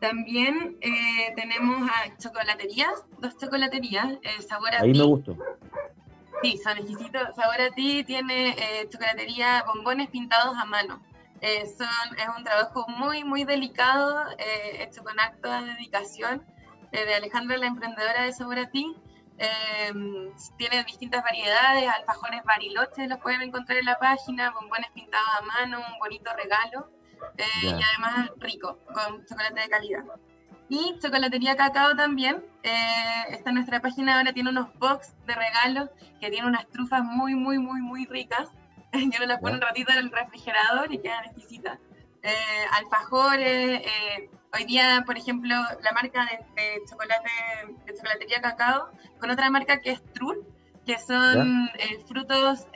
también eh, tenemos a chocolaterías, dos chocolaterías, eh, Sabor a Ahí me gustó. Sí, son exquisitos. Sabor a ti tiene chocolatería bombones pintados a mano. son, es un trabajo muy, muy delicado, hecho con acto de dedicación de Alejandra, la emprendedora de Sabor a ti. tiene distintas variedades, alfajores bariloches los pueden encontrar en la página, bombones pintados a mano, un bonito regalo. Eh, y además rico, con chocolate de calidad. Y chocolatería cacao también. Eh, está en nuestra página ahora, tiene unos box de regalos que tienen unas trufas muy, muy, muy, muy ricas. Yo me las pongo un ratito en el refrigerador y quedan exquisitas. Eh, alfajores, hoy día, por ejemplo, la marca de, chocolate, de chocolatería cacao, con otra marca que es Trul, que son frutos,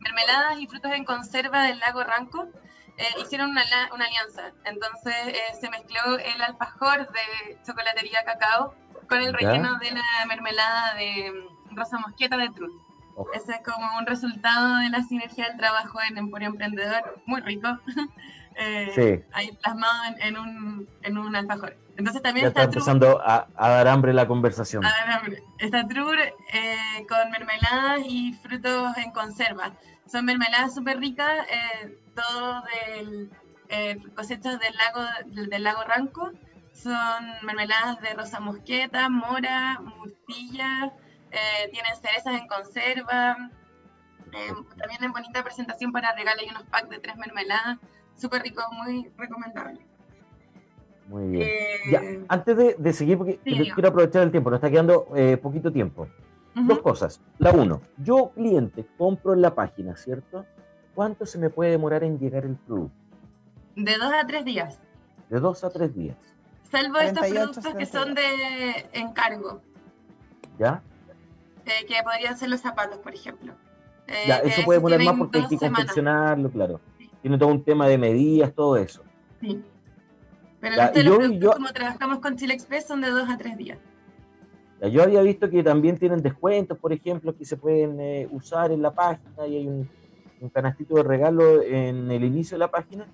mermeladas y frutos en conserva del lago Ranco eh, hicieron una, una, alianza. Entonces eh, se mezcló el alfajor de chocolatería cacao con el relleno de la mermelada de mm, rosa mosqueta de True. Ese es como un resultado de la sinergia del trabajo en Emporio Emprendedor, muy rico. eh, Ahí plasmado en, un, en un alfajor. Entonces también está, empezando a, dar hambre la conversación. A dar hambre. Está True eh, con mermeladas y frutos en conserva. Son mermeladas súper ricas, eh, todo del eh, cosechas del lago, del, lago Ranco. Son mermeladas de rosa mosqueta, mora, murtilla, eh, tienen cerezas en conserva. también en bonita presentación para regalar y unos packs de tres mermeladas. Súper rico, muy recomendable. Muy bien. ya, eh, antes de, seguir, porque quiero aprovechar el tiempo, nos está quedando eh, poquito tiempo. Dos cosas. La uno, yo cliente compro en la página, ¿cierto? ¿Cuánto se me puede demorar en llegar el producto? De dos a tres días. De dos a tres días. Salvo estos productos que son de encargo. ¿Ya? Eh, que podrían ser los zapatos, por ejemplo. ya, eso puede demorar más porque hay que confeccionarlo, claro. Tiene todo un tema de medidas, todo eso. Sí. Pero los productos, como trabajamos con Chile Express, son de dos a tres días. Yo había visto que también tienen descuentos, por ejemplo, que se pueden eh, usar en la página y hay un, canastito de regalo en el inicio de la página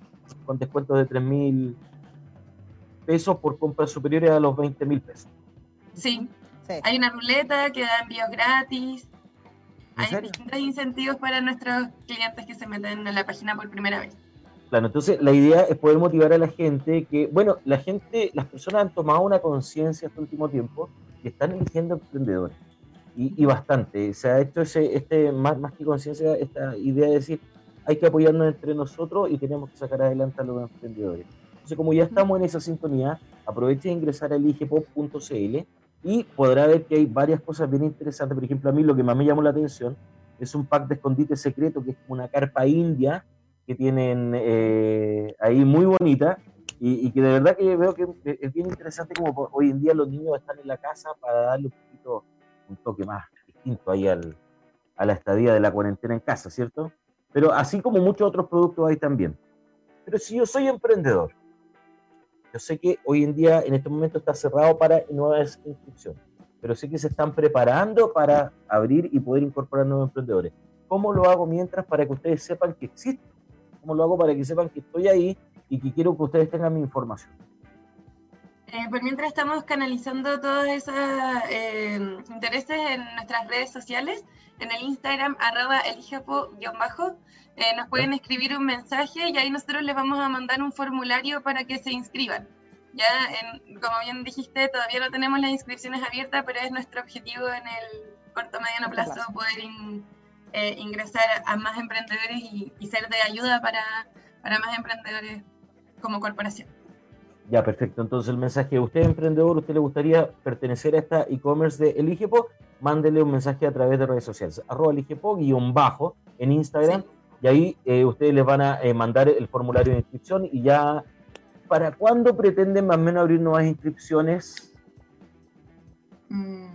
con descuentos de 3 mil pesos por compras superiores a los 20 mil pesos. Sí. hay una ruleta que da envíos gratis. Hay distintos incentivos para nuestros clientes que se meten en la página por primera vez. Claro, entonces la idea es poder motivar a la gente que, bueno, la gente, las personas han tomado una conciencia este último tiempo que están eligiendo emprendedores. Y, bastante. Se ha hecho ese, este, más, más que conciencia, esta idea de decir, hay que apoyarnos entre nosotros y tenemos que sacar adelante a los emprendedores. Entonces, como ya estamos en esa sintonía, aproveche de ingresar a ligepop.cl y podrá ver que hay varias cosas bien interesantes. Por ejemplo, a mí lo que más me llamó la atención es un pack de escondite secreto, que es una carpa india que tienen eh, ahí muy bonita y, que de verdad que veo que es bien interesante como hoy en día los niños están en la casa para darle un poquito, un toque más distinto ahí al, a la estadía de la cuarentena en casa, ¿cierto? Pero así como muchos otros productos hay también. Pero si yo soy emprendedor, yo sé que hoy en día, en este momento, está cerrado para nuevas inscripciones, pero sé que se están preparando para abrir y poder incorporar nuevos emprendedores. ¿Cómo lo hago mientras para que ustedes sepan que existe? ¿Cómo lo hago para que sepan que estoy ahí y que quiero que ustedes tengan mi información. Eh, por mientras estamos canalizando todos esos eh, intereses en nuestras redes sociales, en el Instagram arroba elijapo-bajo, eh, nos pueden escribir un mensaje y ahí nosotros les vamos a mandar un formulario para que se inscriban. Ya, como bien dijiste, todavía no tenemos las inscripciones abiertas, pero es nuestro objetivo en el corto mediano plazo, poder ingresar a más emprendedores y, y, ser de ayuda para, para más emprendedores como corporación. Ya, perfecto. Entonces el mensaje, usted emprendedor, usted le gustaría pertenecer a esta e-commerce de Eligepo, mándele un mensaje a través de redes sociales, arroba Eligepo, guion bajo, en Instagram, y ahí eh, ustedes les van a eh, mandar el formulario de inscripción y ya, ¿para cuándo pretenden más o menos abrir nuevas inscripciones? Mm.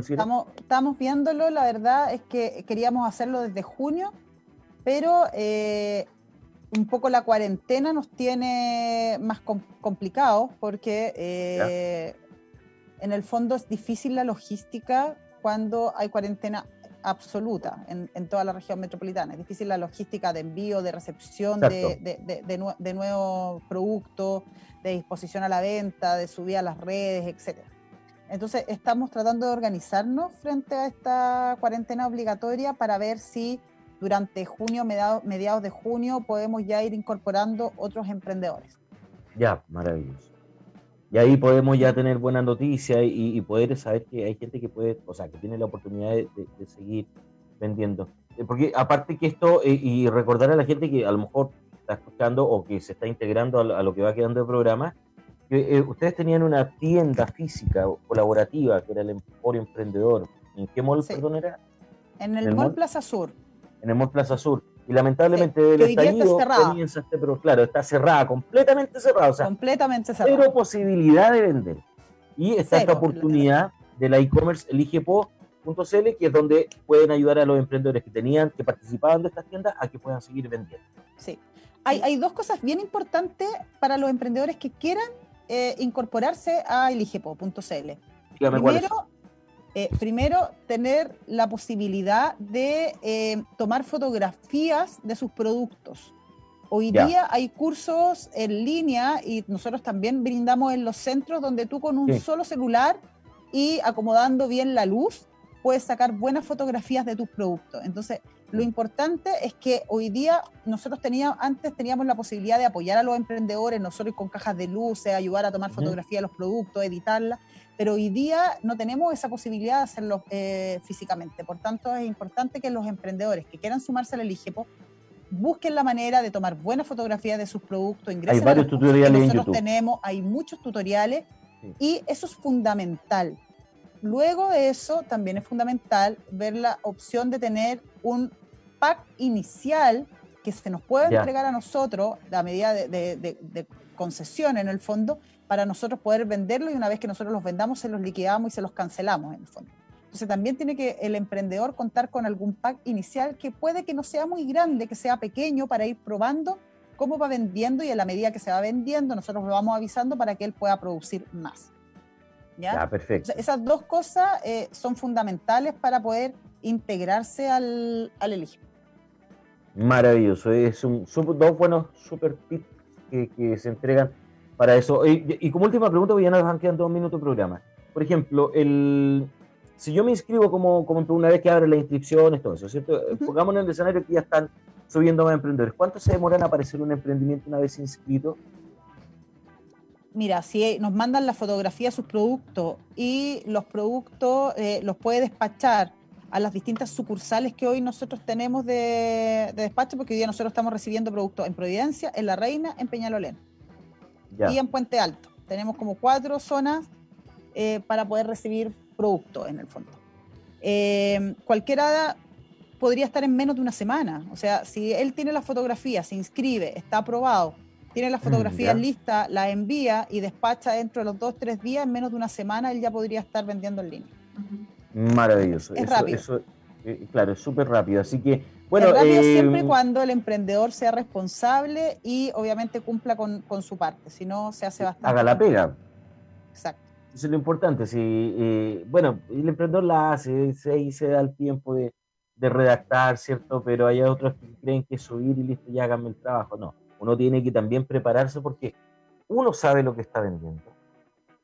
Estamos, estamos viéndolo, la verdad es que queríamos hacerlo desde junio, pero eh, un poco la cuarentena nos tiene más complicados porque eh, en el fondo es difícil la logística cuando hay cuarentena absoluta en, toda la región metropolitana. Es difícil la logística de envío, de recepción de, de, nuevos productos, de disposición a la venta, de subida a las redes, etc. Entonces estamos tratando de organizarnos frente a esta cuarentena obligatoria para ver si durante junio, mediados, de junio, podemos ya ir incorporando otros emprendedores. Ya, maravilloso. Y ahí podemos ya tener buena noticia y, poder saber que hay gente que puede, o sea, que tiene la oportunidad de, seguir vendiendo. Eh, porque aparte que esto, eh, y recordar a la gente que a lo mejor está escuchando o que se está integrando a, lo que va quedando el programa, que eh, ustedes tenían una tienda física colaborativa que era el Emporio Emprendedor. ¿En qué mall, perdón, era? En el, mall Plaza Sur en el Mall Plaza Sur. Y lamentablemente el estallido comienza este, pero claro, está cerrada, completamente cerrada. O sea, completamente cerrada. Cero posibilidad de vender. Y está esta oportunidad de la e-commerce eligepo.cl, que es donde pueden ayudar a los emprendedores que tenían, que participaban de estas tiendas, a que puedan seguir vendiendo. Sí. Hay, hay dos cosas bien importantes para los emprendedores que quieran eh, incorporarse a eligepo.cl. Primero, eh, primero, tener la posibilidad de eh, tomar fotografías de sus productos. Hoy día hay cursos en línea y nosotros también brindamos en los centros donde tú con un solo celular y acomodando bien la luz puedes sacar buenas fotografías de tus productos. Entonces, lo importante es que hoy día nosotros teníamos, antes teníamos la posibilidad de apoyar a los emprendedores, nosotros con cajas de luces, ayudar a tomar fotografías de los productos, editarlas, pero hoy día no tenemos esa posibilidad de hacerlo eh, físicamente. Por tanto, es importante que los emprendedores que quieran sumarse al IGEPO busquen la manera de tomar buenas fotografías de sus productos, ingresen Hay varios a los tutoriales que nosotros tenemos, hay muchos tutoriales Sí. y eso es fundamental. Luego de eso, también es fundamental ver la opción de tener un pack inicial que se nos pueda Ya. entregar a nosotros a medida de, de- de- de concesión en el fondo para nosotros poder venderlo y una vez que nosotros los vendamos se los liquidamos y se los cancelamos en el fondo. Entonces también tiene que el emprendedor contar con algún pack inicial que puede que no sea muy grande, que sea pequeño para ir probando cómo va vendiendo y a la medida que se va vendiendo nosotros lo vamos avisando para que él pueda producir más. ¿Ya? Ya, perfecto. O sea, esas dos cosas eh, son fundamentales para poder integrarse al, al Elige. Maravilloso. Es un, dos buenos super tips que, que se entregan para eso. Y, y como última pregunta, porque ya nos han quedado dos minutos de programa. Por ejemplo, el, si yo me inscribo como, como una vez que abre las inscripciones, todo eso, ¿cierto? Pongámonos en el escenario que ya están subiendo más emprendedores. ¿Cuánto se demoran en aparecer un emprendimiento una vez inscrito? Mira, si nos mandan la fotografía de sus productos y los productos eh, los puede despachar a las distintas sucursales que hoy nosotros tenemos de, de despacho, porque hoy día nosotros estamos recibiendo productos en Providencia, en La Reina, en Peñalolén Ya. y en Puente Alto. Tenemos como cuatro zonas eh, para poder recibir productos en el fondo. Eh, cualquiera podría estar en menos de una semana. O sea, si él tiene la fotografía, se inscribe, está aprobado, tiene las Mm, fotografías ya. listas, las envía y despacha dentro de los dos, tres días, en menos de una semana, él ya podría estar vendiendo en línea. Maravilloso. Es eso, rápido. eso, eh, claro, es súper rápido. Así que, bueno, es rápido eh, siempre y cuando el emprendedor sea responsable y obviamente cumpla con, con su parte. Si no, se hace bastante. haga la pega. Exacto. Eso es lo importante. Si, eh, bueno, el emprendedor la hace, se, se da el tiempo de, de redactar, ¿cierto? Pero hay otros que creen que subir y listo, ya háganme el trabajo. No, uno tiene que también prepararse porque uno sabe lo que está vendiendo,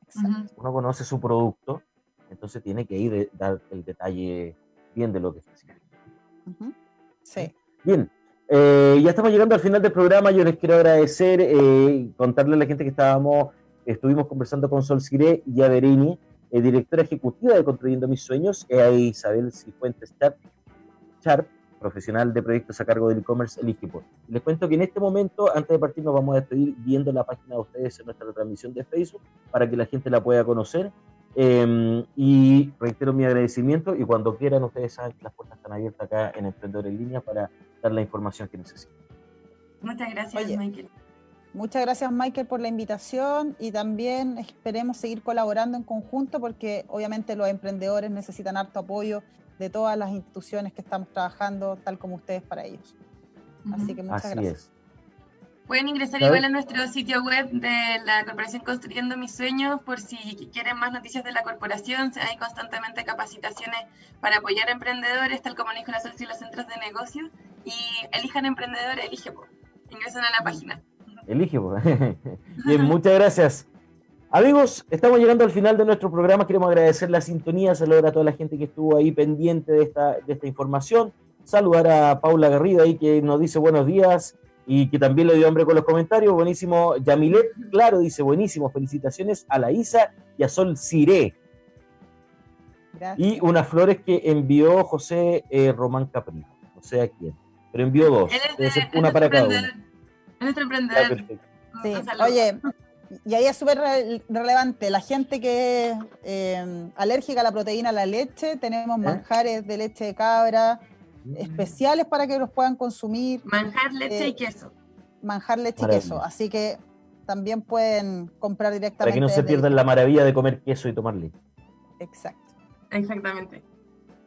exacto. uno conoce su producto, entonces tiene que ir de- dar el detalle bien de lo que está haciendo. Sí. Bien, eh, ya estamos llegando al final del programa. Yo les quiero agradecer, eh, contarle a la gente que estábamos, estuvimos conversando con Sol Ciré y Averini, eh, directora ejecutiva de Construyendo Mis Sueños, e Isabel Cifuentes Sharp, profesional de proyectos a cargo del e-commerce Eligiport. Les cuento que en este momento, antes de partir, nos vamos a despedir viendo la página de ustedes en nuestra transmisión de Facebook para que la gente la pueda conocer. Eh, y reitero mi agradecimiento y cuando quieran ustedes saben que las puertas están abiertas acá en Emprendedor en Línea para dar la información que necesiten. Muchas gracias, Oye. Michael. Muchas gracias, Michael, por la invitación y también esperemos seguir colaborando en conjunto porque obviamente los emprendedores necesitan harto apoyo de todas las instituciones que estamos trabajando, tal como ustedes para ellos. Así que muchas Así gracias. es. Pueden ingresar igual a nuestro sitio web de la Corporación Construyendo Mis Sueños por si quieren más noticias de la corporación. Hay constantemente capacitaciones para apoyar a emprendedores, tal como dijo la y los centros de negocio. Y elijan emprendedores, elige. po. Ingresen a la página. Elige. pues. Bien, muchas gracias. Amigos, estamos llegando al final de nuestro programa. Queremos agradecer la sintonía, saludar a toda la gente que estuvo ahí pendiente de esta, de esta información. Saludar a Paula Garrido ahí que nos dice buenos días y que también le dio hambre con los comentarios. Buenísimo. Yamilet, claro, dice buenísimo. Felicitaciones a la Isa y a Sol Ciré. Gracias. Y unas flores que envió José eh, Román Capri. No sé a quién, pero envió dos. Él es, Debe de- ser es una para cada uno. emprendedor. Es emprendedor. Sí. Oye, y ahí es súper re- relevante, la gente que es eh, alérgica a la proteína, a la leche, tenemos ¿Eh? manjares de leche de cabra especiales para que los puedan consumir, Manjar, leche Eh, y queso. manjar, leche y queso, así que también pueden comprar directamente. Para que no se pierdan la maravilla de comer queso y tomar leche. Exacto. Exactamente.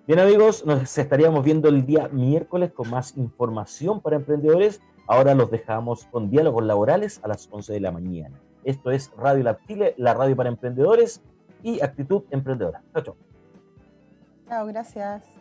Bien amigos, nos estaríamos viendo el día miércoles con más información para emprendedores. Ahora los dejamos con diálogos laborales a las 11 de la mañana. Esto es Radio Lab Chile, la radio para emprendedores y actitud emprendedora. Chao, chao. Chao, gracias.